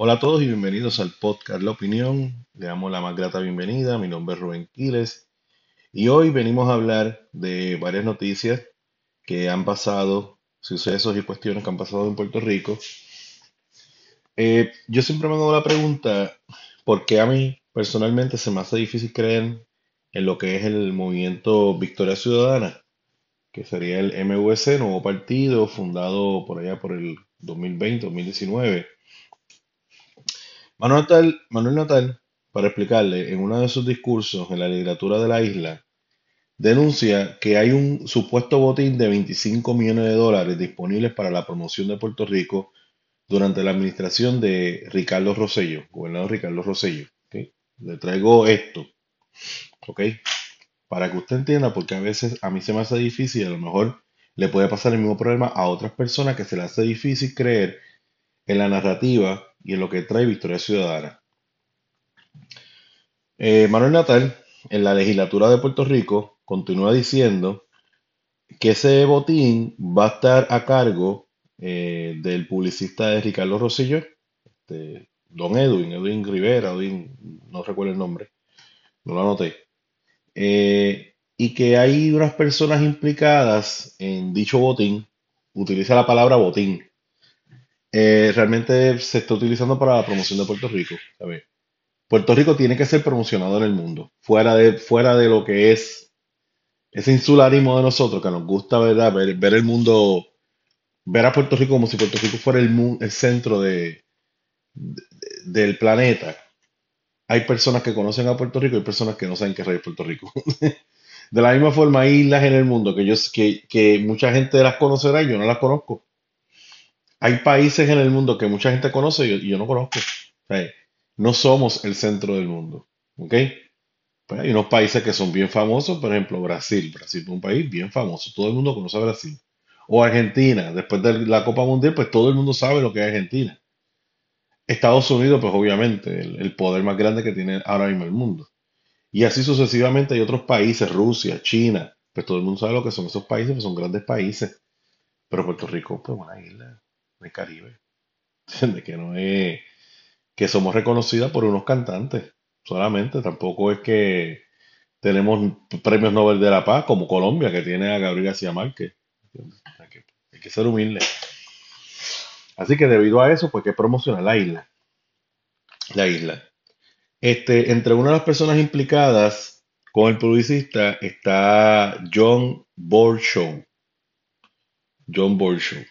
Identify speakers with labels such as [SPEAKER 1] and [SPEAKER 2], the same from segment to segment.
[SPEAKER 1] Hola a todos y bienvenidos al podcast La Opinión. Le damos la más grata bienvenida. Mi nombre es Rubén Quiles y hoy venimos a hablar de varias noticias que han pasado, sucesos y cuestiones que han pasado en Puerto Rico. Eh, yo siempre me hago la pregunta, ¿por qué a mí personalmente se me hace difícil creer en lo que es el movimiento Victoria Ciudadana? que sería el MVC, nuevo partido fundado por allá por el 2020-2019. Manuel Natal, Manuel Natal, para explicarle, en uno de sus discursos en la legislatura de la isla, denuncia que hay un supuesto botín de 25 millones de dólares disponibles para la promoción de Puerto Rico durante la administración de Ricardo Rosello, gobernador Ricardo Rosello. Le traigo esto, ¿ok? Para que usted entienda, porque a veces a mí se me hace difícil, a lo mejor le puede pasar el mismo problema a otras personas que se le hace difícil creer en la narrativa y en lo que trae Victoria Ciudadana. Eh, Manuel Natal, en la legislatura de Puerto Rico, continúa diciendo que ese botín va a estar a cargo eh, del publicista de Ricardo Rosillo, este, don Edwin, Edwin Rivera, Edwin, no recuerdo el nombre, no lo anoté. Eh, y que hay unas personas implicadas en dicho botín, utiliza la palabra botín, eh, realmente se está utilizando para la promoción de Puerto Rico. Puerto Rico tiene que ser promocionado en el mundo, fuera de, fuera de lo que es ese insularismo de nosotros, que nos gusta ¿verdad? Ver, el mundo, ver a Puerto Rico como si Puerto Rico fuera el, el centro de, del planeta. Hay personas que conocen a Puerto Rico y personas que no saben qué es Puerto Rico. de la misma forma, hay islas en el mundo que, yo, que, que mucha gente las conocerá y yo no las conozco. Hay países en el mudo que mucha gente conoce y yo, no conozco. no somos el centro del mundo. ¿Ok? Pues hay unos países que son bien famosos, por ejemplo, Brasil. Brasil es un país bien famoso. Todo el mundo conoce a Brasil. O Argentina. Después de la Copa Mundial, pues todo el mundo sabe lo que es Argentina. Estados Unidos, pues obviamente, el, el poder más grande que tiene ahora mismo el mundo. Y así sucesivamente hay otros países, Rusia, China, pues todo el mundo sabe lo que son esos países, pues son grandes países. Pero Puerto Rico, pues una isla de Caribe. De que no es que somos reconocidas por unos cantantes solamente. Tampoco es que tenemos premios Nobel de la Paz como Colombia, que tiene a Gabriel García Márquez. Hay que, hay que ser humilde. Así que debido a eso, pues que promocionar la isla. La isla. Este, entre una de las personas implicadas con el publicista está John Borshow. John Borshow.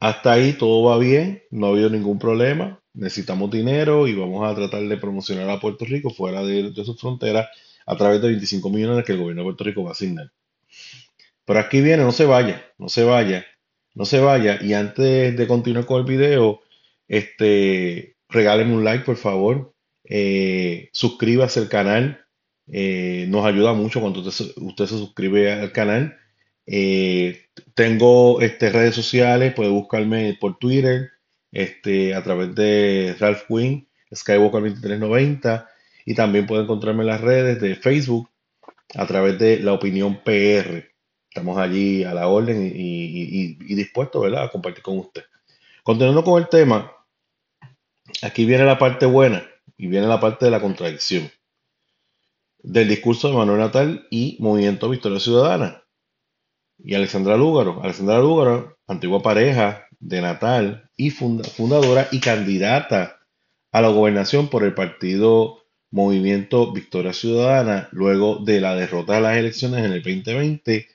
[SPEAKER 1] Hasta ahí todo va bien, no ha habido ningún problema. Necesitamos dinero y vamos a tratar de promocionar a Puerto Rico fuera de, sus fronteras a través de 25 millones que el gobierno de Puerto Rico va a asignar. Pero aquí viene, no se vaya, no se vaya, no se vaya. Y antes de continuar con el video, este, regálenme un like, por favor. Eh, suscríbase al canal. Eh, nos ayuda mucho cuando usted se suscribe al canal. Eh, tengo este, redes sociales, puede buscarme por Twitter, este, a través de Ralph Quinn, Skywalker2390, y también puede encontrarme en las redes de Facebook a través de La Opinión PR. Estamos allí a la orden y, y dispuestos ¿verdad? a compartir con usted. Continuando con el tema, aquí viene la parte buena y viene la parte de la contradicción del discurso de Manuel Natal y Movimiento Victoria Ciudadana y Alexandra Lúgaro. Alexandra Lúgaro, antigua pareja de Natal y fundadora y candidata a la gobernación por el partido Movimiento Victoria Ciudadana luego de la derrota de las elecciones en el 2020.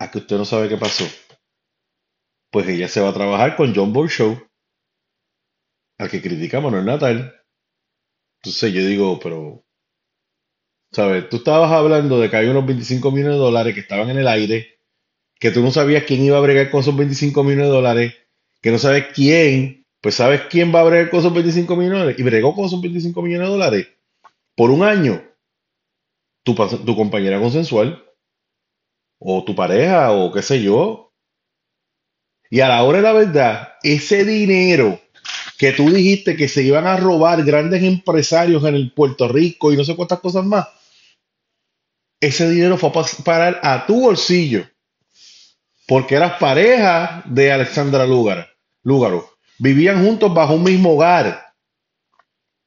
[SPEAKER 1] A que usted no sabe qué pasó. Pues ella se va a trabajar con John Show, al que critica Manuel Natal. Entonces yo digo, pero, ¿sabes? Tú estabas hablando de que hay unos 25 millones de dólares que estaban en el aire que tú no sabías quién iba a bregar con esos 25 millones de dólares, que no sabes quién, pues sabes quién va a bregar con esos 25 millones de dólares, y bregó con esos 25 millones de dólares por un año. Tu, tu compañera consensual, o tu pareja, o qué sé yo. Y a la hora de la verdad, ese dinero que tú dijiste que se iban a robar grandes empresarios en el Puerto Rico y no sé cuántas cosas más, ese dinero fue a parar a tu bolsillo porque eras pareja de Alexandra Lúgaro. Vivían juntos bajo un mismo hogar.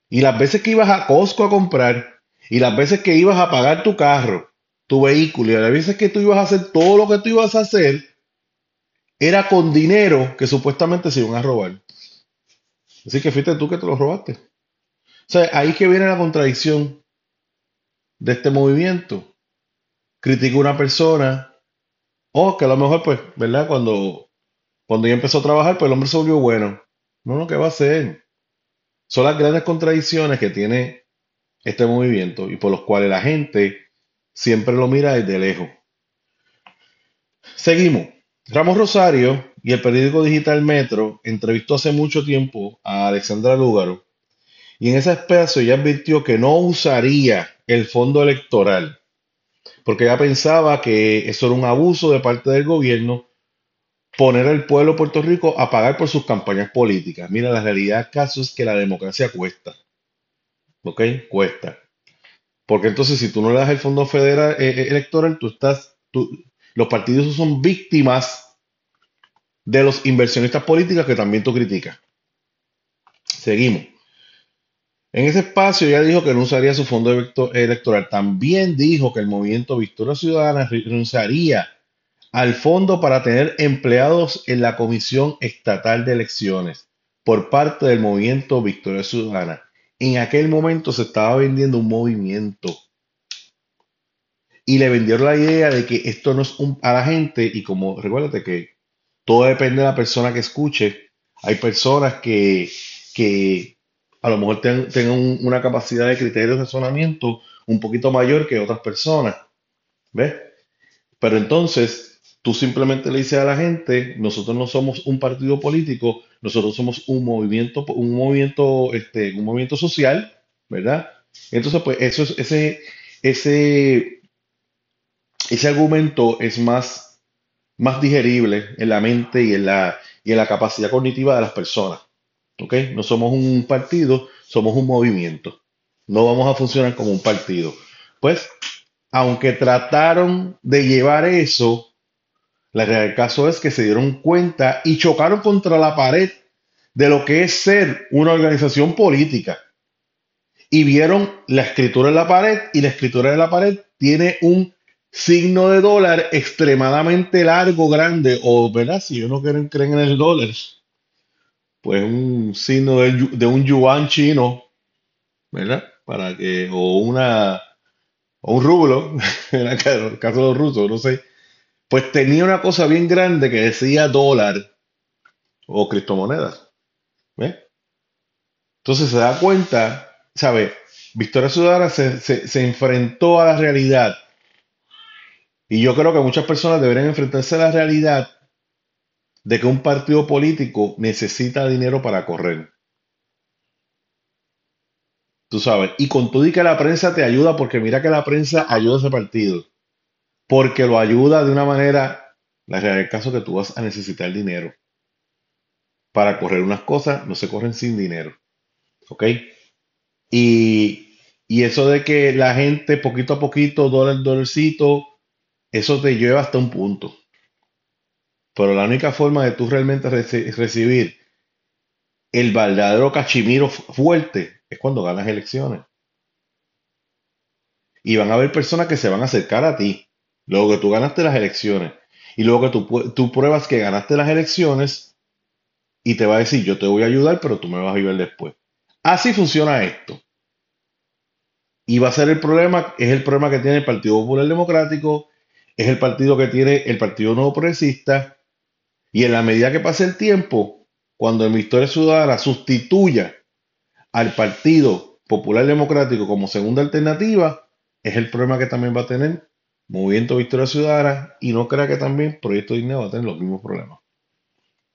[SPEAKER 1] Y las veces que ibas a Costco a comprar, y las veces que ibas a pagar tu carro, tu vehículo, y las veces que tú ibas a hacer todo lo que tú ibas a hacer, era con dinero que supuestamente se iban a robar. Así que fuiste tú que te lo robaste. O sea, ahí que viene la contradicción de este movimiento. Critico a una persona, o que a lo mejor, pues, ¿verdad? Cuando, cuando ya empezó a trabajar, pues el hombre se volvió bueno. No, no, ¿qué va a hacer? Son las grandes contradicciones que tiene este movimiento y por los cuales la gente siempre lo mira desde lejos. Seguimos. Ramos Rosario y el periódico digital Metro entrevistó hace mucho tiempo a Alexandra Lúgaro y en ese espacio ella advirtió que no usaría el fondo electoral porque ella pensaba que eso era un abuso de parte del gobierno poner al pueblo de Puerto Rico a pagar por sus campañas políticas. Mira, la realidad del caso es que la democracia cuesta. ¿Ok? Cuesta. Porque entonces si tú no le das el fondo federal eh, eh, electoral, tú estás, los partidos son víctimas de los inversionistas políticos que también tú criticas. Seguimos. En ese espacio ella dijo que no usaría su fondo electoral. También dijo que el movimiento Victoria Ciudadana renunciaría al fondo para tener empleados en la Comisión Estatal de Elecciones por parte del movimiento Victoria Ciudadana. En aquel momento se estaba vendiendo un movimiento y le vendieron la idea de que esto no es un, a la gente y como recuérdate que todo depende de la persona que escuche. Hay personas que, que a lo mejor tengan, una capacidad de criterio de razonamiento un poquito mayor que otras personas. ¿Ves? Pero entonces tú simplemente le dices a la gente, nosotros no somos un partido político, nosotros somos un movimiento, un movimiento, este, un movimiento social, ¿verdad? Entonces, pues eso es, ese, ese ese argumento es más, más digerible en la mente y en la, y en la capacidad cognitiva de las personas. ¿Ok? No somos un partido, somos un movimiento. No vamos a funcionar como un partido. Pues, aunque trataron de llevar eso, la realidad del caso es que se dieron cuenta y chocaron contra la pared de lo que es ser una organización política. Y vieron la escritura en la pared y la escritura de la pared tiene un signo de dólar extremadamente largo, grande, o, ¿verdad? Si uno quiere creen en el dólar, pues un signo de, un yuan chino, ¿verdad? Para que, o una, o un rublo, en el caso de los rusos, no sé, pues tenía una cosa bien grande que decía dólar o criptomonedas, ¿ves? Entonces se da cuenta, ¿sabe? Victoria Ciudadana se, se enfrentó a la realidad y yo creo que muchas personas deberían enfrentarse a la realidad de que un partido político necesita dinero para correr. Tú sabes, y con todo y que la prensa te ayuda, porque mira que la prensa ayuda a ese partido, porque lo ayuda de una manera, la realidad es caso que tú vas a necesitar dinero. Para correr unas cosas, no se corren sin dinero. ¿Ok? Y, y eso de que la gente poquito a poquito, dólar, dólarcito, eso te lleva hasta un punto. Pero la única forma de tú realmente recibir el verdadero cachimiro fuerte es cuando ganas elecciones. Y van a haber personas que se van a acercar a ti. Luego que tú ganaste las elecciones. Y luego que tú, tú pruebas que ganaste las elecciones. Y te va a decir, yo te voy a ayudar, pero tú me vas a ayudar después. Así funciona esto. Y va a ser el problema, es el problema que tiene el Partido Popular Democrático, es el partido que tiene el Partido Nuevo Progresista. Y en la medida que pase el tiempo, cuando el Victoria Ciudadana sustituya al Partido Popular Democrático como segunda alternativa, es el problema que también va a tener Movimiento Victoria Ciudadana y no crea que también Proyecto Dinero va a tener los mismos problemas.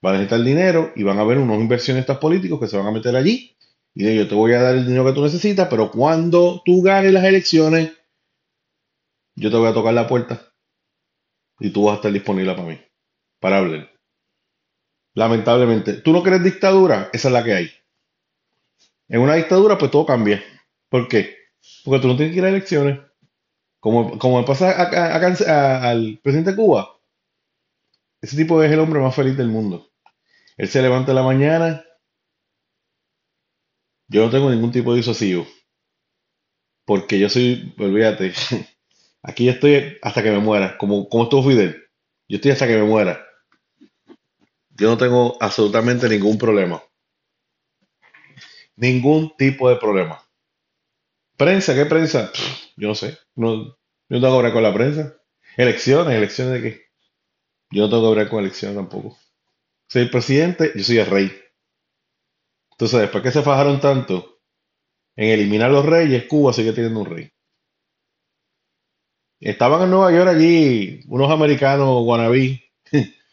[SPEAKER 1] Va a necesitar dinero y van a haber unos inversionistas políticos que se van a meter allí y de yo te voy a dar el dinero que tú necesitas, pero cuando tú ganes las elecciones, yo te voy a tocar la puerta y tú vas a estar disponible para mí, para hablar. Lamentablemente, ¿tú no crees dictadura? Esa es la que hay. En una dictadura, pues todo cambia. ¿Por qué? Porque tú no tienes que ir a elecciones. Como, como pasa al presidente de Cuba. Ese tipo es el hombre más feliz del mundo. Él se levanta en la mañana Yo no tengo ningún tipo de disuasivo, porque yo soy, olvídate, aquí yo estoy hasta que me muera, como, como estuvo Fidel. Yo estoy hasta que me muera. Yo no tengo absolutamente ningún problema. Ningún tipo de problema. Prensa, ¿qué prensa? Yo no sé. No, yo no tengo que hablar con la prensa. Elecciones, elecciones de qué? Yo no tengo que hablar con elecciones tampoco. Soy el presidente, yo soy el rey. Entonces, después que se fajaron tanto en eliminar los reyes, Cuba sigue teniendo un rey. Estaban en Nueva York allí unos americanos wannabe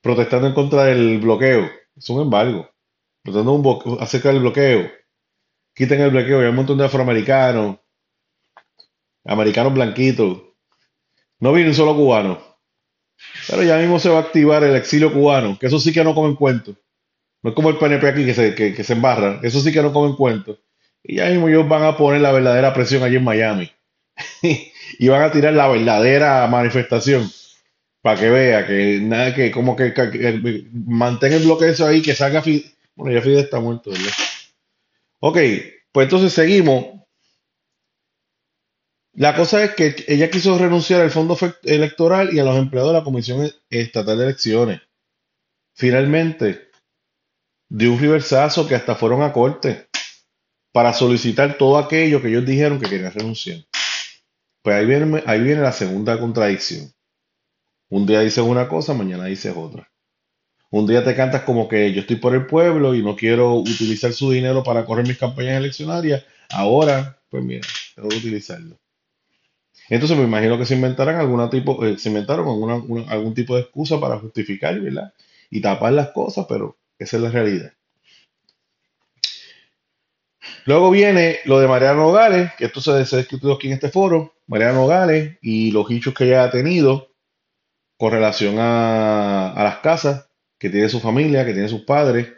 [SPEAKER 1] protestando en contra del bloqueo. Es un embargo. Protestando un acerca del bloqueo. Quiten el bloqueo. Hay un montón de afroamericanos, americanos blanquitos. No viene un solo cubano. Pero ya mismo se va a activar el exilio cubano, que eso sí que no comen cuento. No es como el PNP aquí que se, que, que se embarra. Eso sí que no comen cuento. Y ya mismo ellos van a poner la verdadera presión allí en Miami. y van a tirar la verdadera manifestación para que vea que nada que como que, que- mantenga el bloqueo eso ahí que salga Fidel. Bueno, ya Fidel está muerto, ¿verdad? Ok, pues entonces seguimos. La cosa es que ella quiso renunciar al fondo electoral y a los empleados de la Comisión Estatal de Elecciones. Finalmente, dio un reversazo que hasta fueron a corte para solicitar todo aquello que ellos dijeron que querían renunciar. Pues ahí viene, ahí viene la segunda contradicción. Un día dices una cosa, mañana dices otra. Un día te cantas como que yo estoy por el pueblo y no quiero utilizar su dinero para correr mis campañas eleccionarias. Ahora, pues mira, tengo que utilizarlo. Entonces me imagino que se inventarán alguna tipo, eh, se inventaron algún tipo de excusa para justificar, ¿verdad? Y tapar las cosas, pero esa es la realidad. Luego viene lo de Mariano Nogales, que esto se, ha discutido aquí en este foro, Mariano Nogales y los hechos que ella ha tenido con relación a, las casas que tiene su familia, que tiene sus padres,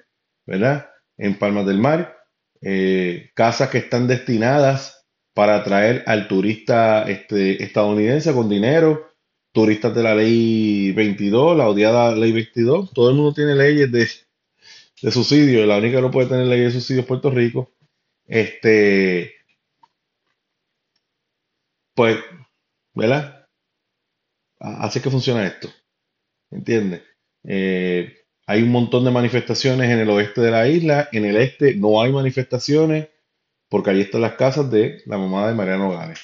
[SPEAKER 1] ¿verdad? En Palmas del Mar, eh, casas que están destinadas para atraer al turista este, estadounidense con dinero, turistas de la ley 22, la odiada ley 22, todo el mundo tiene leyes de, de subsidio, la única que no puede tener ley de subsidio es Puerto Rico. Este, pues, ¿verdad? A- Así es que funciona esto, ¿entiendes? Eh, hay un montón de manifestaciones en el oeste de la isla, en el este no hay manifestaciones porque ahí están las casas de la mamá de Mariano Gales.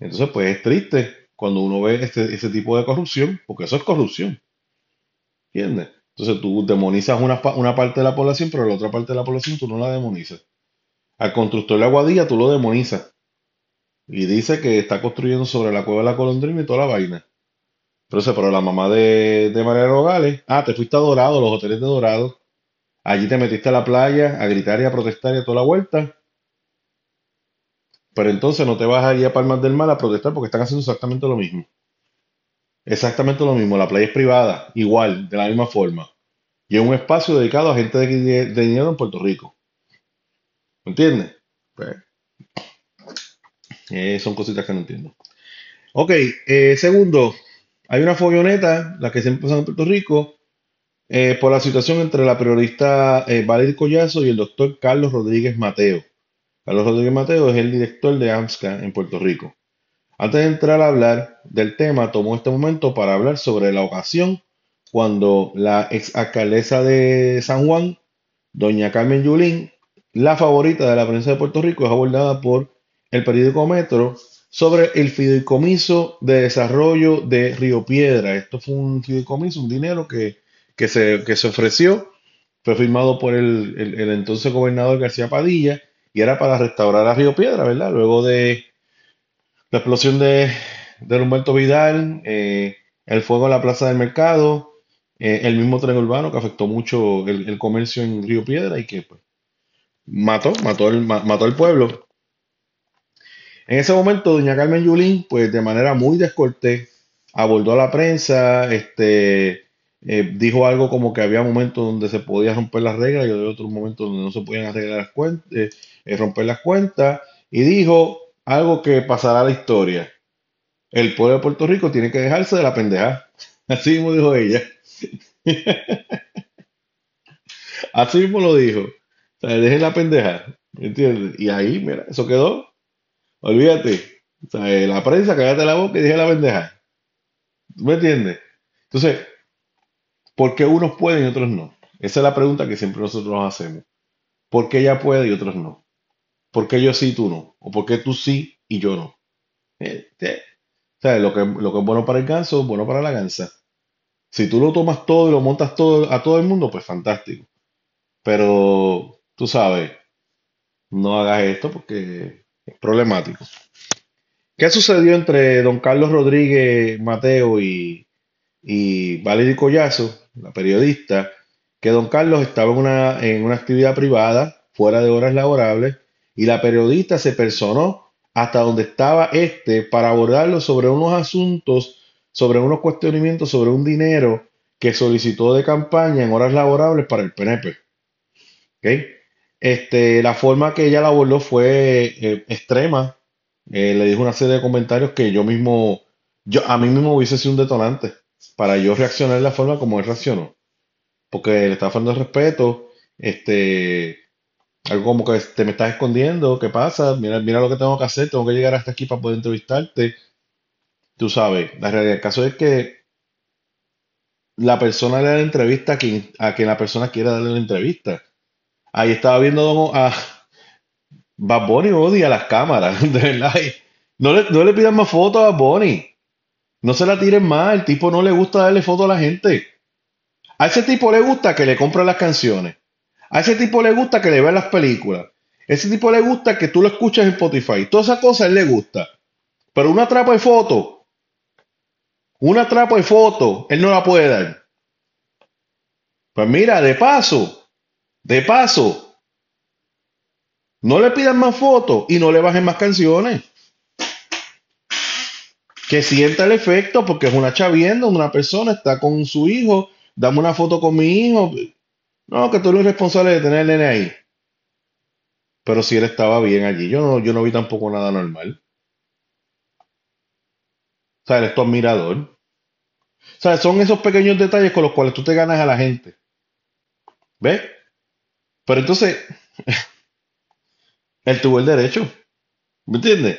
[SPEAKER 1] Entonces, pues es triste cuando uno ve este- ese tipo de corrupción, porque eso es corrupción, ¿entiendes? Entonces tú demonizas una, una parte de la población, pero la otra parte de la población tú no la demonizas. Al constructor de Aguadilla tú lo demonizas y dice que está construyendo sobre la cueva de la Colondrina y toda la vaina. Pero, ese- pero la mamá de, de Mariano Nogales, ah, te fuiste a Dorado, los hoteles de Dorado, allí te metiste a la playa a gritar y a protestar y a toda la vuelta, pero entonces no te vas a ir a Palmas del Mar a protestar porque están haciendo exactamente lo mismo. Exactamente lo mismo, la playa es privada, igual, de la misma forma. Y es un espacio dedicado a gente de, de- de dinero en Puerto Rico. ¿Me entiendes? Pues, eh, son cositas que no entiendo. Ok, eh, segundo, hay una folloneta, la que siempre pasa en Puerto Rico, eh, por la situación entre la periodista eh, Collazo y el doctor Carlos Rodríguez Mateo. Carlos Rodríguez Mateo es el director de AMSCA en Puerto Rico. Antes de entrar a hablar del tema, tomó este momento para hablar sobre la ocasión cuando la ex alcaldesa de San Juan, doña Carmen Yulín, la favorita de la prensa de Puerto Rico, es abordada por el periódico Metro sobre el fideicomiso de desarrollo de Río Piedra. Esto fue un fideicomiso, un dinero que, que se, que se ofreció, fue firmado por el, el- el entonces gobernador García Padilla y era para restaurar a Río Piedra, ¿verdad? Luego de la explosión de, de Humberto Vidal, eh, el fuego en la Plaza del Mercado, eh, el mismo tren urbano que afectó mucho el, el comercio en Río Piedra y que pues, mató, mató el, ma- mató al pueblo. En ese momento, doña Carmen Yulín, pues de manera muy descortés, abordó a la prensa, este, eh, dijo algo como que había momentos donde se podía romper las reglas y había otros momentos donde no se podían arreglar las cuentas, eh, eh, romper las cuentas, y dijo algo que pasará a la historia. El pueblo de Puerto Rico tiene que dejarse de la pendeja. Así mismo dijo ella. Así mismo lo dijo. O sea, dejen la pendeja. ¿Entiendes? Y ahí, mira, eso quedó. Olvídate. Eh, la prensa, cállate la boca y dije la pendeja. ¿Tú me entiendes? Entonces, ¿por qué unos pueden y otros no? Esa es la pregunta que siempre nosotros nos hacemos. ¿Por qué ella puede y otros no? ¿Por qué yo sí y tú no? ¿O por qué tú sí y yo no? ¿sabes? Lo que, lo que es bueno para el ganso es bueno para la gansa. Si tú lo tomas todo y lo montas todo a todo el mundo, pues fantástico. Pero tú sabes, no hagas esto porque problemático. ¿Qué sucedió entre don Carlos Rodríguez Mateo y, y Valery Collazo, la periodista? Que don Carlos estaba en una, en una actividad privada, fuera de horas laborables, y la periodista se personó hasta donde estaba este para abordarlo sobre unos asuntos, sobre unos cuestionamientos, sobre un dinero que solicitó de campaña en horas laborables para el PNP. ¿Ok? Este, la forma que ella la abordó fue eh, extrema. Eh, le dijo una serie de comentarios que yo mismo, yo, a mí mismo hubiese sido un detonante para yo reaccionar de la forma como él reaccionó. Porque le estaba faltando el respeto, este, algo como que te me estás escondiendo, ¿qué pasa? Mira, mira lo que tengo que hacer, tengo que llegar hasta aquí para poder entrevistarte. Tú sabes, la realidad del caso es que la persona le da la entrevista a quien, a quien la persona quiera darle la entrevista. Ahí estaba viendo a Bad Bunny odia las cámaras, de verdad. No le, no le pidan más fotos a Bad Bunny. No se la tiren más. El tipo no le gusta darle fotos a la gente. A ese tipo le gusta que le compren las canciones. A ese tipo le gusta que le vean las películas. A ese tipo le gusta que tú lo escuches en Spotify. Todas esas cosas a él le gusta. Pero una trapa de foto, una trapa de foto, él no la puede dar. Pues mira, de paso, de paso, no le pidan más fotos y no le bajen más canciones. Que sienta el efecto porque es una chavienda, una persona está con su hijo, dame una foto con mi hijo. No, que tú eres responsable de tener el nene ahí. Pero si él estaba bien allí, yo no, yo no vi tampoco nada normal. O sea, él tu admirador. O sea, son esos pequeños detalles con los cuales tú te ganas a la gente. ¿Ves? Pero entonces, él tuvo el derecho. ¿Me entiendes?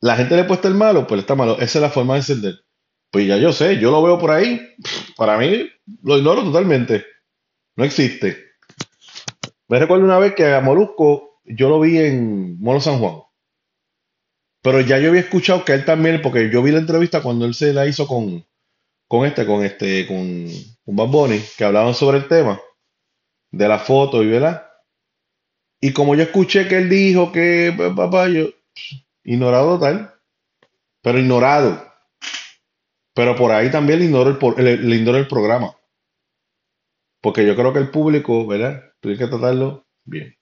[SPEAKER 1] La gente le puesta el malo, pues está malo. Esa es la forma de encender. Pues ya yo sé, yo lo veo por ahí. Para mí, lo ignoro totalmente. No existe. Me recuerdo una vez que a Molusco yo lo vi en Molo San Juan. Pero ya yo había escuchado que él también, porque yo vi la entrevista cuando él se la hizo con, con este, con este, con, con Bad Bunny, que hablaban sobre el tema de la foto y verdad. Y como yo escuché que él dijo que pues, papá, yo ignorado total, pero ignorado. Pero por ahí también le ignoro el, ignoro el programa. Porque yo creo que el público, ¿verdad? Tiene que tratarlo bien.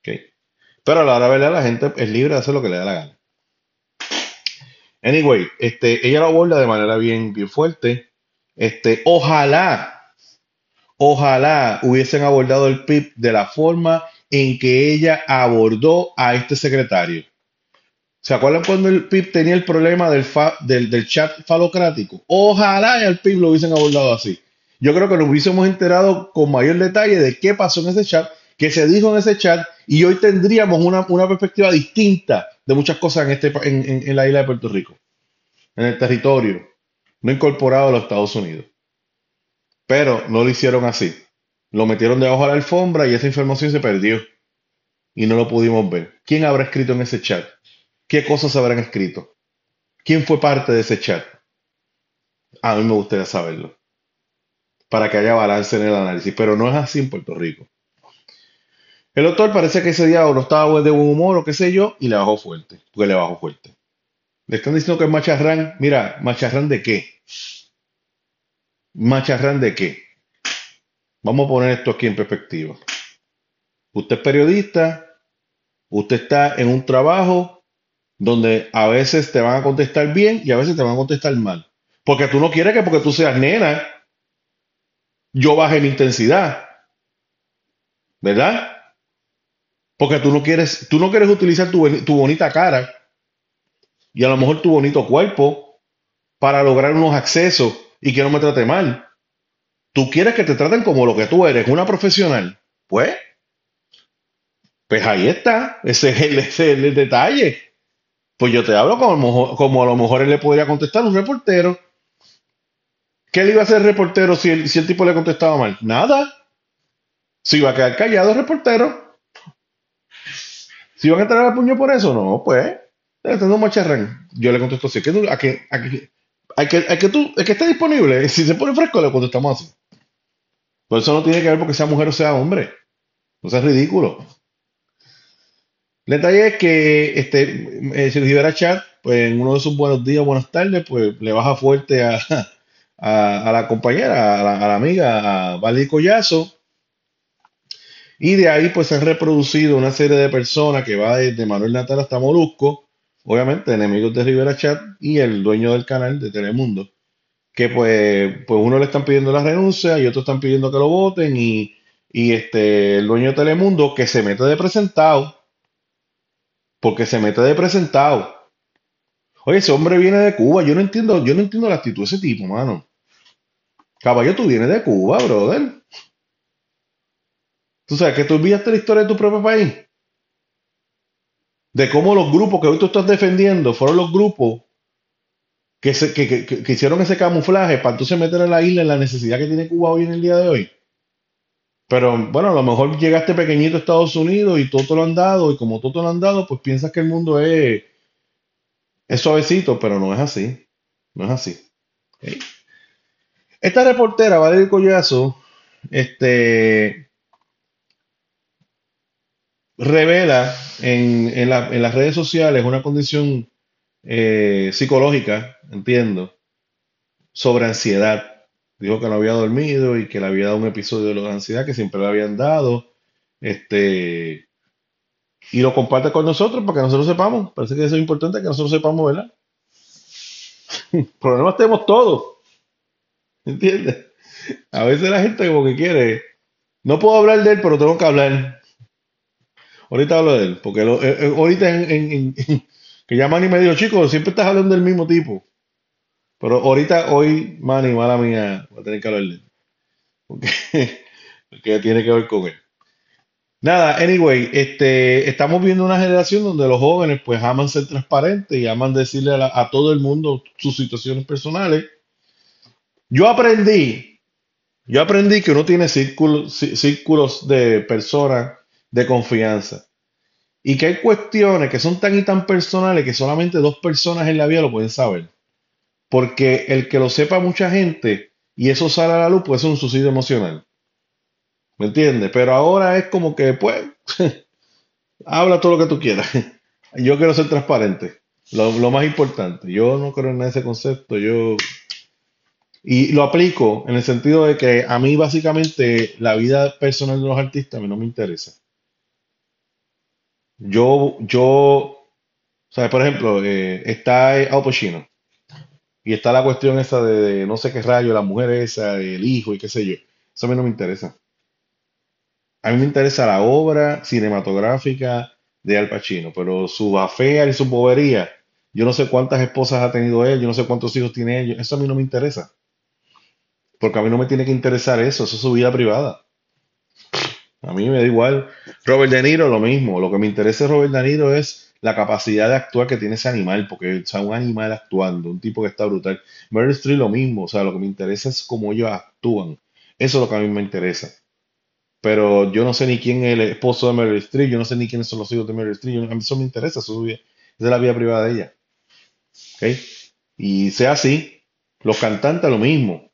[SPEAKER 1] ¿ok? Pero a la hora verdad, la gente es libre de hacer lo que le da la gana. Anyway, este, ella lo aborda de manera bien, bien fuerte. Este, ojalá, ojalá hubiesen abordado el PIB de la forma en que ella abordó a este secretario. ¿Se acuerdan cuando el PIB tenía el problema del, chat falocrático? Ojalá el PIB lo hubiesen abordado así. Yo creo que nos hubiésemos enterado con mayor detalle de qué pasó en ese chat, qué se dijo en ese chat, y hoy tendríamos una, perspectiva distinta de muchas cosas en, este, en la isla de Puerto Rico, en el territorio no incorporado a los Estados Unidos. Pero no lo hicieron así. Lo metieron debajo de la alfombra y esa información se perdió y no lo pudimos ver. ¿Quién habrá escrito en ese chat? ¿Qué cosas habrán escrito? ¿Quién fue parte de ese chat? A mí me gustaría saberlo, para que haya balance en el análisis, pero no es así en Puerto Rico. El doctor parece que ese día no estaba de buen humor o qué sé yo, y le bajó fuerte, porque le bajó fuerte. Le están diciendo que es macharrán. Mira, ¿macharrán de qué? ¿Macharrán de qué? Vamos a poner esto aquí en perspectiva. Usted es periodista, usted está en un trabajo donde a veces te van a contestar bien y a veces te van a contestar mal. Porque tú no quieres que porque tú seas nena, yo baje mi intensidad, ¿verdad? Porque tú no quieres, tú no quieres utilizar tu, tu bonita cara y a lo mejor tu bonito cuerpo para lograr unos accesos y que no me trate mal. Tú quieres que te traten como lo que tú eres, una profesional. Pues, Pues ahí está, ese es el, ese es el detalle. Pues yo te hablo como, como a lo mejor él le podría contestar un reportero. ¿Qué le iba a hacer el reportero si el, si el tipo le contestaba mal? Nada. Si iba a quedar callado el reportero. Si iban a entrar al puño por eso, no, pues. Tengo macharrán. Yo le contesto así. ¿qué a que, a que, a que, a que tú, el que esté disponible, si se pone fresco, le contestamos así. Por eso no tiene que ver porque sea mujer o sea hombre. No sea ridículo. El detalle es que este, eh, si Rivera Chat, pues en uno de sus buenos días, buenas tardes, pues le baja fuerte a, a, la compañera, a la, a la amiga, a Vali Collazo. Y de ahí pues se han reproducido una serie de personas que va desde Manuel Natal hasta Molusco, obviamente enemigos de Rivera Chat y el dueño del canal de Telemundo, que pues, pues uno le están pidiendo la renuncia y otros están pidiendo que lo voten y, y este, el dueño de Telemundo que se mete de presentado, porque se mete de presentado. Oye, ese hombre viene de Cuba, yo no entiendo, yo no entiendo la actitud de ese tipo, mano. Caballo, tú vienes de Cuba, brother. Tú sabes que tú olvidaste la historia de tu propio país. De cómo los grupos que hoy tú estás defendiendo fueron los grupos que, se, que, que- que- hicieron ese camuflaje para entonces meter a la isla en la necesidad que tiene Cuba hoy en el día de hoy. Pero bueno, a lo mejor llegaste pequeñito a Estados Unidos y todo te lo han dado, y como todo te lo han dado, pues piensas que el mundo es, es suavecito, pero no es así. No es así. Esta reportera, Valeria Collazo, este, revela en, en la- en las redes sociales una condición eh, psicológica, entiendo, sobre ansiedad. Dijo que no había dormido y que le había dado un episodio de ansiedad que siempre le habían dado. Este, y lo comparte con nosotros para que nosotros sepamos. Parece que eso es importante que nosotros sepamos, ¿verdad? Problemas tenemos todos, ¿entiendes? A veces la gente como que quiere. No puedo hablar de él, pero tengo que hablar. Ahorita hablo de él, porque lo- eh, eh, ahorita en, que ya Manny me dijo, chicos, siempre estás hablando del mismo tipo. Pero ahorita, hoy, Manny, mala mía, voy a tener que hablar de él. Porque, porque tiene que ver con él. Nada, anyway, este, estamos viendo una generación donde los jóvenes pues aman ser transparentes y aman decirle a, todo el mundo sus situaciones personales. Yo aprendí, yo aprendí que uno tiene círculos, cí- círculos de personas de confianza y que hay cuestiones que son tan y tan personales que solamente dos personas en la vida lo pueden saber. Porque el que lo sepa mucha gente y eso sale a la luz puede ser un suicidio emocional. ¿Me entiendes? Pero ahora es como que, pues, habla todo lo que tú quieras. Yo quiero ser transparente. Lo, lo más importante. Yo no creo en ese concepto. Yo. Y lo aplico en el sentido de que a mí, básicamente, la vida personal de los artistas a mí no me interesa. Yo, yo, sea, por ejemplo, eh, está eh, Al Pacino y está la cuestión esa de, de no sé qué rayo, la mujer esa, el hijo y qué sé yo. Eso a mí no me interesa. A mí me interesa la obra cinematográfica de Al Pacino, pero su afea y su bobería, yo no sé cuántas esposas ha tenido él, yo no sé cuántos hijos tiene él, eso a mí no me interesa, porque a mí no me tiene que interesar eso, eso es su vida privada. A mí me da igual. Robert De Niro, lo mismo. Lo que me interesa de Robert De Niro es la capacidad de actuar que tiene ese animal, porque o sea, un animal actuando, un tipo que está brutal. Meryl Streep, lo mismo. O sea, lo que me interesa es cómo ellos actúan. Eso es lo que a mí me interesa. Pero yo no sé ni quién es el esposo de Meryl Streep, yo no sé ni quiénes son los hijos de Meryl Streep. a mí eso me interesa, eso es, es la vida privada de ella. ¿ok? Y sea así, los cantantes lo mismo.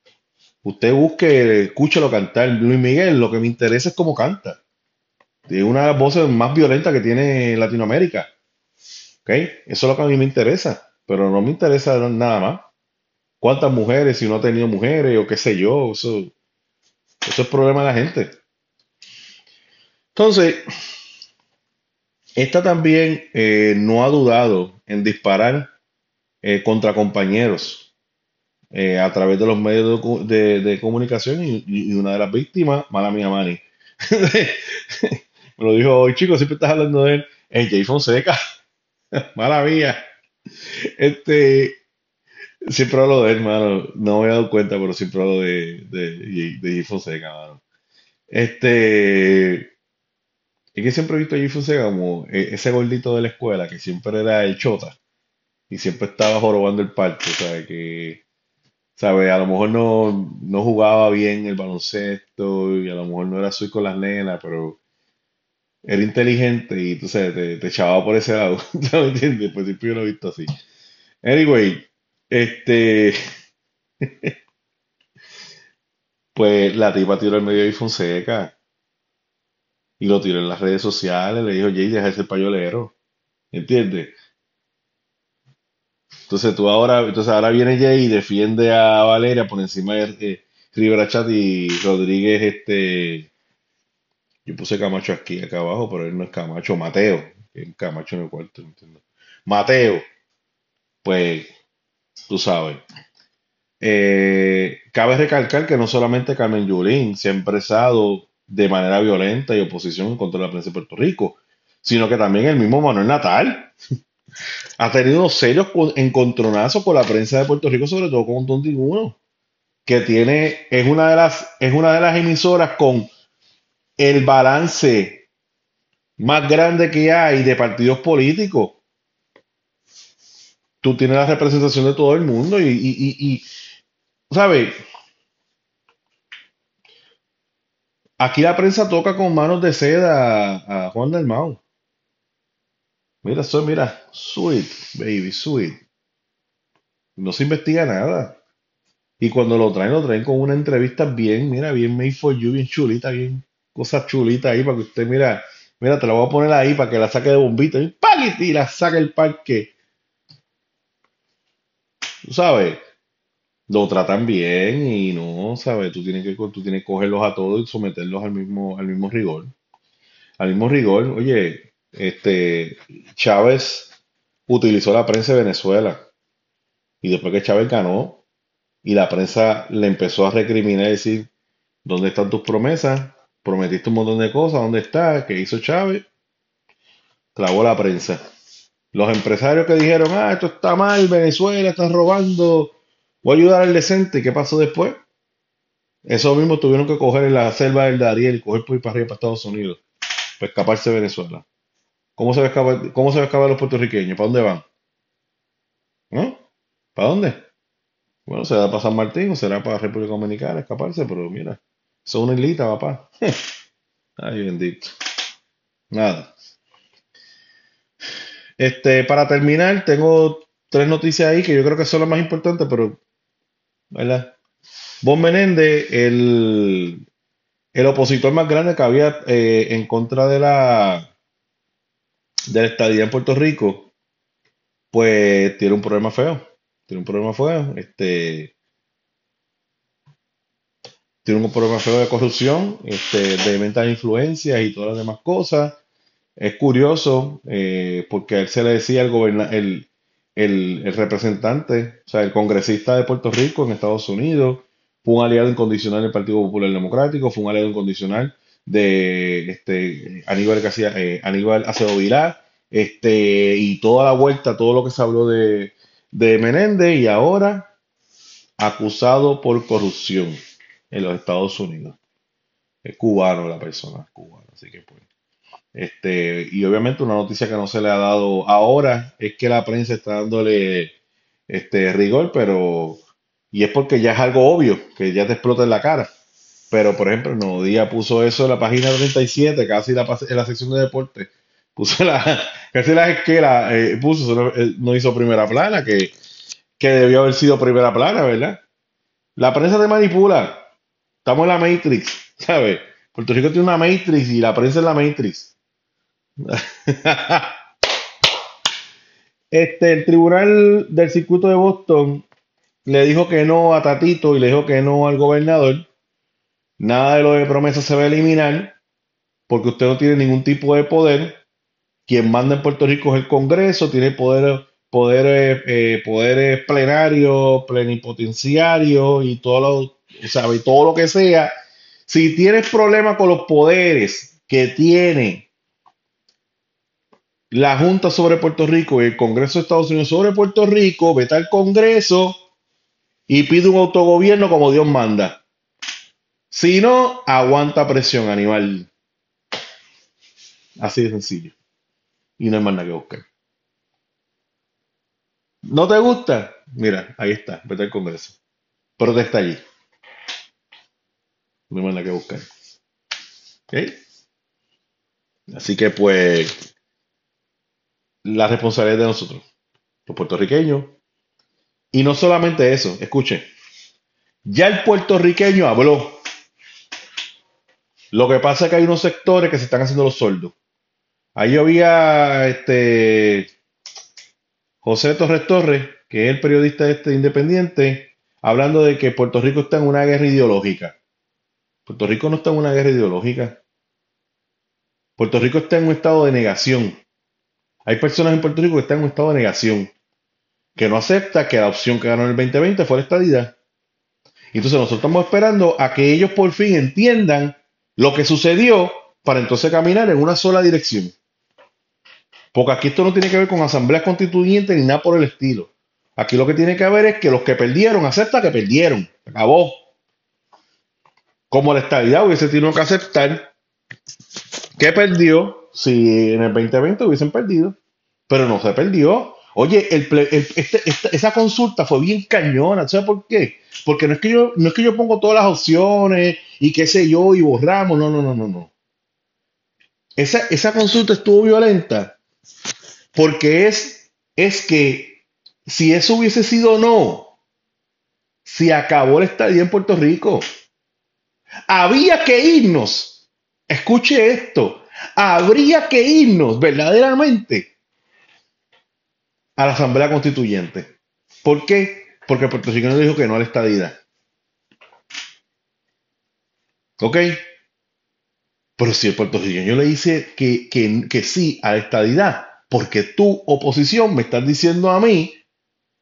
[SPEAKER 1] Usted busque, escúchelo cantar. Luis Miguel, lo que me interesa es cómo canta. Tiene una de las voces más violentas que tiene Latinoamérica. ¿Ok? Eso es lo que a mí me interesa. Pero no me interesa nada más. ¿Cuántas mujeres, si no ha tenido mujeres o qué sé yo? Eso, eso es problema de la gente. Entonces, esta también eh, no ha dudado en disparar eh, contra compañeros eh, a través de los medios de, de- comunicación y, y una de las víctimas, mala mía, Manny, me lo dijo hoy, chicos, siempre estás hablando de él, es Jay Fonseca, mala mía. Este, siempre hablo de él, mano, no me he dado cuenta, pero siempre hablo de, de, de Jay Fonseca, mano. Este, Es que siempre he visto a Jay Fonseca como e- ese gordito de la escuela que siempre era el chota y siempre estaba jorobando el parque, ¿sabes? Que, ¿sabes? A lo mejor no, no jugaba bien el baloncesto y a lo mejor no era suyo con las nenas, pero era inteligente y tú sabes, te, te por ese lado, ¿me entiendes? Pues siempre yo lo he visto así. Anyway, este, pues la tipa tiró el medio de Fonseca y lo tiró en las redes sociales, le dijo, Jay, deja de ser payolero, ¿entiendes? Entonces tú ahora, entonces ahora viene Jay y defiende a Valeria por encima de eh, Rivera Chat y Rodríguez, este, yo puse Camacho aquí, acá abajo, pero él no es Camacho, Mateo, es Camacho en el cuarto, ¿entiendes? Mateo, pues, tú sabes. Eh, cabe recalcar que no solamente Carmen Yulín se ha expresado de manera violenta y oposición contra la prensa de Puerto Rico, sino que también el mismo Manuel Natal ha tenido serios con- encontronazos con la prensa de Puerto Rico, sobre todo con Don Uno, que tiene, es una de las, es una de las emisoras con el balance más grande que hay de partidos políticos. Tú tienes la representación de todo el mundo y, ¿sabes? Aquí la prensa toca con manos de seda a, Juan Dalmau. Mira, eso, mira, sweet, baby, sweet. No se investiga nada. Y cuando lo traen, lo traen con una entrevista bien, mira, bien made for you, bien chulita, bien cosas chulitas ahí para que usted, mira, mira, te la voy a poner ahí para que la saque de bombita y y la saque el parque. Tú sabes, lo tratan bien y no, ¿sabes? Tú tienes que, tú tienes cogerlos a todos y someterlos al mismo, al mismo rigor. Al mismo rigor, oye, este, Chávez utilizó la prensa de Venezuela y después que Chávez ganó y la prensa le empezó a recriminar y decir, ¿dónde están tus promesas? Prometiste un montón de cosas, ¿dónde está? ¿Qué hizo Chávez? Clavó la prensa. Los empresarios que dijeron, ah, esto está mal, Venezuela está robando, voy a ayudar al decente, ¿qué pasó después? Eso mismo tuvieron que coger en la selva del Dariel coger por ir para arriba para Estados Unidos, para escaparse de Venezuela. ¿Cómo se va a escapar, cómo se va a escapar los puertorriqueños? ¿Para dónde van? ¿No? ¿Para dónde? Bueno, será para San Martín o será para República Dominicana escaparse, pero mira, es una islita, papá. Ay, bendito. Nada. Este, para terminar, tengo tres noticias ahí que yo creo que son las más importantes, pero, ¿verdad? Bon Menéndez, el, el opositor más grande que había eh, en contra de la, de la estadía en Puerto Rico, pues tiene un problema feo. Tiene un problema feo. Este, tiene un problema feo de corrupción, este, de venta de influencias y todas las demás cosas. Es curioso eh, porque a él se le decía el, el, el, el representante, o sea, el congresista de Puerto Rico en Estados Unidos, fue un aliado incondicional del Partido Popular Democrático, fue un aliado incondicional de este, Aníbal, García, eh, Aníbal Acevedo Vilá, este, y toda la vuelta, todo lo que se habló de, de Menéndez, y ahora acusado por corrupción en los Estados Unidos. Es cubano la persona, es cubano, así que pues. Este, y obviamente una noticia que no se le ha dado ahora es que la prensa está dándole este rigor, pero y es porque ya es algo obvio, que ya te explota en la cara. Pero por ejemplo, No Día puso eso en la página 37, casi la, en la sección de deporte. Puso la, casi la esquela, eh, puso, solo, eh, no hizo primera plana, que, que debió haber sido primera plana, ¿verdad? La prensa te manipula. Estamos en la Matrix, ¿sabes? Puerto Rico tiene una Matrix y la prensa es la Matrix. Este, el tribunal del circuito de Boston le dijo que no a Tatito y le dijo que no al gobernador. Nada de lo de promesa se va a eliminar porque usted no tiene ningún tipo de poder. Quien manda en Puerto Rico es el Congreso, tiene poder, poderes, eh, poderes plenarios, plenipotenciarios y todo lo, o y todo lo que sea. Si tienes problemas con los poderes que tiene la Junta sobre Puerto Rico y el Congreso de Estados Unidos sobre Puerto Rico, vete al Congreso y pide un autogobierno como Dios manda. Si no, aguanta presión, animal. Así de sencillo. Y no hay más nada que buscar. ¿No te gusta? Mira, ahí está, vete al Congreso. Protesta allí. No hay más nada que buscar. ¿Ok? Así que pues la responsabilidad de nosotros, los puertorriqueños. Y no solamente eso, escuchen, ya el puertorriqueño habló. Lo que pasa es que hay unos sectores que se están haciendo los sordos. Ahí había este José Torres Torres, que es el periodista este independiente, hablando de que Puerto Rico está en una guerra ideológica. Puerto Rico no está en una guerra ideológica. Puerto Rico está en un estado de negación. Hay personas en Puerto Rico que están en un estado de negación, que no acepta que la opción que ganó en el 2020 fue la estadidad. Entonces nosotros estamos esperando a que ellos por fin entiendan lo que sucedió para entonces caminar en una sola dirección. Porque aquí esto no tiene que ver con asambleas constituyentes ni nada por el estilo. Aquí lo que tiene que ver es que los que perdieron aceptan que perdieron. Acabó. Como la estadidad hubiese tenido que aceptar que perdió si en el 2020 hubiesen perdido. Pero no se perdió. Oye, el este, esa consulta fue bien cañona. ¿Sabes por qué? Porque no es que yo, no es que yo pongo todas las opciones y qué sé yo y borramos. No, no, no, no, no. Esa, esa consulta estuvo violenta porque es, es que si eso hubiese sido no, si acabó el estadio en Puerto Rico, había que irnos. Escuche esto. Habría que irnos verdaderamente a la Asamblea Constituyente. ¿Por qué? Porque el puertorriqueño dijo que no a la estadidad. ¿Ok? Pero si el puertorriqueño le dice que, que, sí a la estadidad, porque tú, oposición, me estás diciendo a mí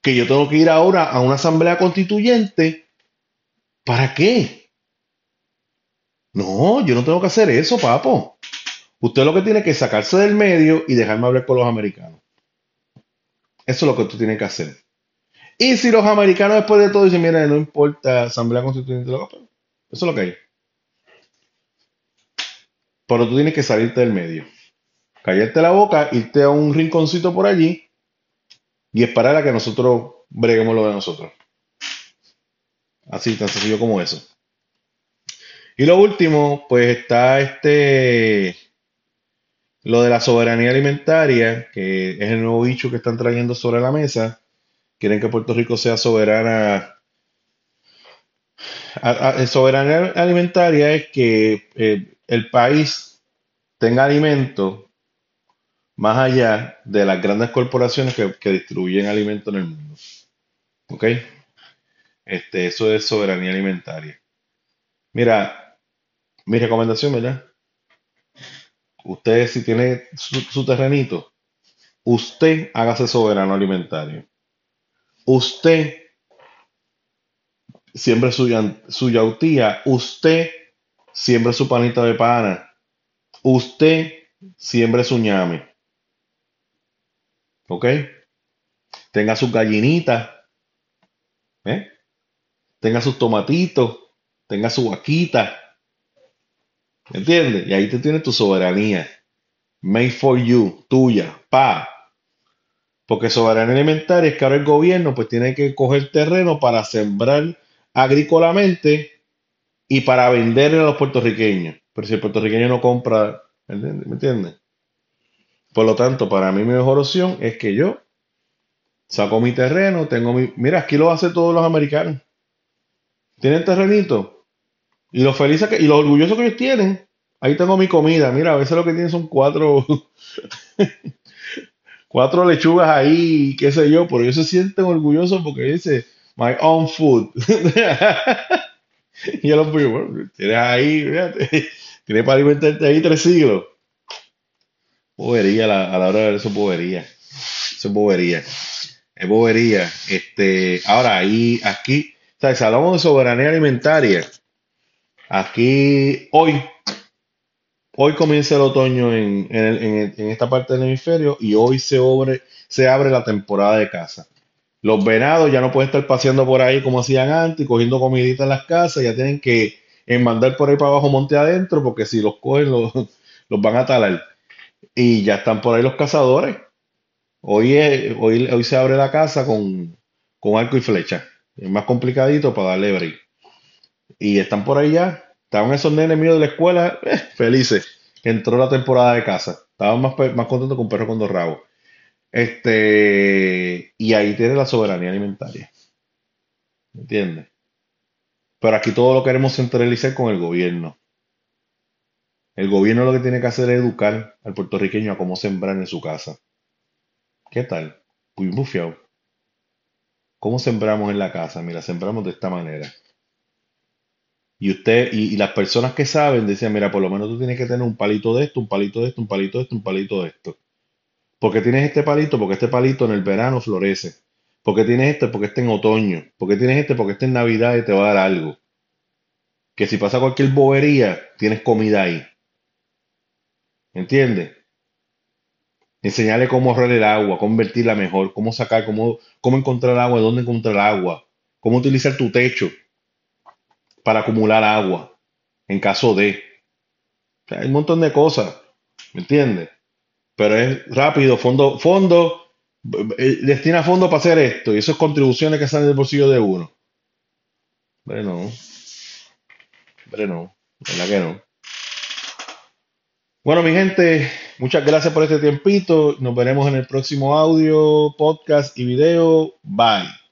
[SPEAKER 1] que yo tengo que ir ahora a una asamblea constituyente, ¿para qué? No, yo no tengo que hacer eso, papo. Usted lo que tiene que sacarse del medio y dejarme hablar con los americanos. Eso es lo que tú tienes que hacer. Y si los americanos después de todo dicen, mira, no importa, Asamblea Constituyente, eso es lo que hay. Pero tú tienes que salirte del medio. Callarte la boca, irte a un rinconcito por allí y esperar a que nosotros breguemos lo de nosotros. Así, tan sencillo como eso. Y lo último, pues está este lo de la soberanía alimentaria, que es el nuevo bicho que están trayendo sobre la mesa. Quieren que Puerto Rico sea soberana. soberanía alimentaria es que eh, el país tenga alimento más allá de las grandes corporaciones que, distribuyen alimentos en el mundo. ¿Ok? Este, eso es soberanía alimentaria. Mira, mi recomendación, ¿verdad? Usted si tiene su, terrenito, usted hágase soberano alimentario. Usted siempre su, su yautía, usted siempre su panita de pana, usted siempre su ñame. ¿Ok? Tenga sus gallinitas, ¿eh? tenga sus tomatitos, tenga su vaquita, ¿Me entiendes? Y ahí te tienes tu soberanía. Made for you, tuya, pa. Porque soberanía alimentaria es que ahora el gobierno pues tiene que coger terreno para sembrar agrícolamente y para venderle a los puertorriqueños. Pero si el puertorriqueño no compra, ¿me entiendes? Por lo tanto, para mí mi mejor opción es que yo saco mi terreno, tengo mi... Mira, aquí lo hacen todos los americanos. Tienen terrenito, y lo felices que, y lo orgulloso que ellos tienen, ahí tengo mi comida. Mira, a veces lo que tienen son cuatro, cuatro lechugas ahí, qué sé yo, pero ellos se sienten orgullosos porque dice, my own food. y yo los digo, bueno, tienes ahí, fíjate, tienes para alimentarte ahí tres siglos. Bobería a la, hora de ver eso, bobería. Eso es bobería. Es bobería. Este, ahora, ahí, aquí, ¿sabes? Hablamos de soberanía alimentaria. Aquí, hoy, hoy comienza el otoño en, esta parte del hemisferio y hoy se, se abre la temporada de caza. Los venados ya no pueden estar paseando por ahí como hacían antes, cogiendo comidita en las casas, ya tienen que mandar por ahí para abajo monte adentro, porque si los cogen los, los van a talar. Y ya están por ahí los cazadores. Hoy, es- hoy, hoy se abre la casa con, con arco y flecha. Es más complicadito para darle break. Y están por ahí ya. Estaban esos nenes míos de la escuela, eh, felices. Entró la temporada de casa. Estaban más, más contentos un perro con dos rabos. Este, y ahí tiene la soberanía alimentaria. ¿Me entiendes? Pero aquí todo lo queremos centralizar con el gobierno. El gobierno lo que tiene que hacer es educar al puertorriqueño a cómo sembrar en su casa. ¿Qué tal? Muy bufiado. ¿Cómo sembramos en la casa? Mira, sembramos de esta manera. Y usted, y, las personas que saben decían, mira, por lo menos tú tienes que tener un palito de esto, un palito de esto, un palito de esto, un palito de esto. Porque tienes este palito, porque este palito en el verano florece. Porque tienes este, porque este en otoño. Porque tienes este, porque este en Navidad y te va a dar algo. Que si pasa cualquier bobería, tienes comida ahí. ¿Entiendes? Enseñarle cómo ahorrar el agua, cómo invertirla mejor, cómo sacar, cómo, cómo encontrar agua, dónde encontrar agua, cómo utilizar tu techo para acumular agua en caso de. O sea, hay un montón de cosas, ¿me entiendes? Pero es rápido, fondo, fondo, eh, destina fondo para hacer esto, y eso es contribuciones que salen del bolsillo de uno. Hombre, no, hombre, no, ¿verdad que no? Bueno, mi gente, muchas gracias por este tiempito. Nos veremos en el próximo audio, podcast y video. Bye.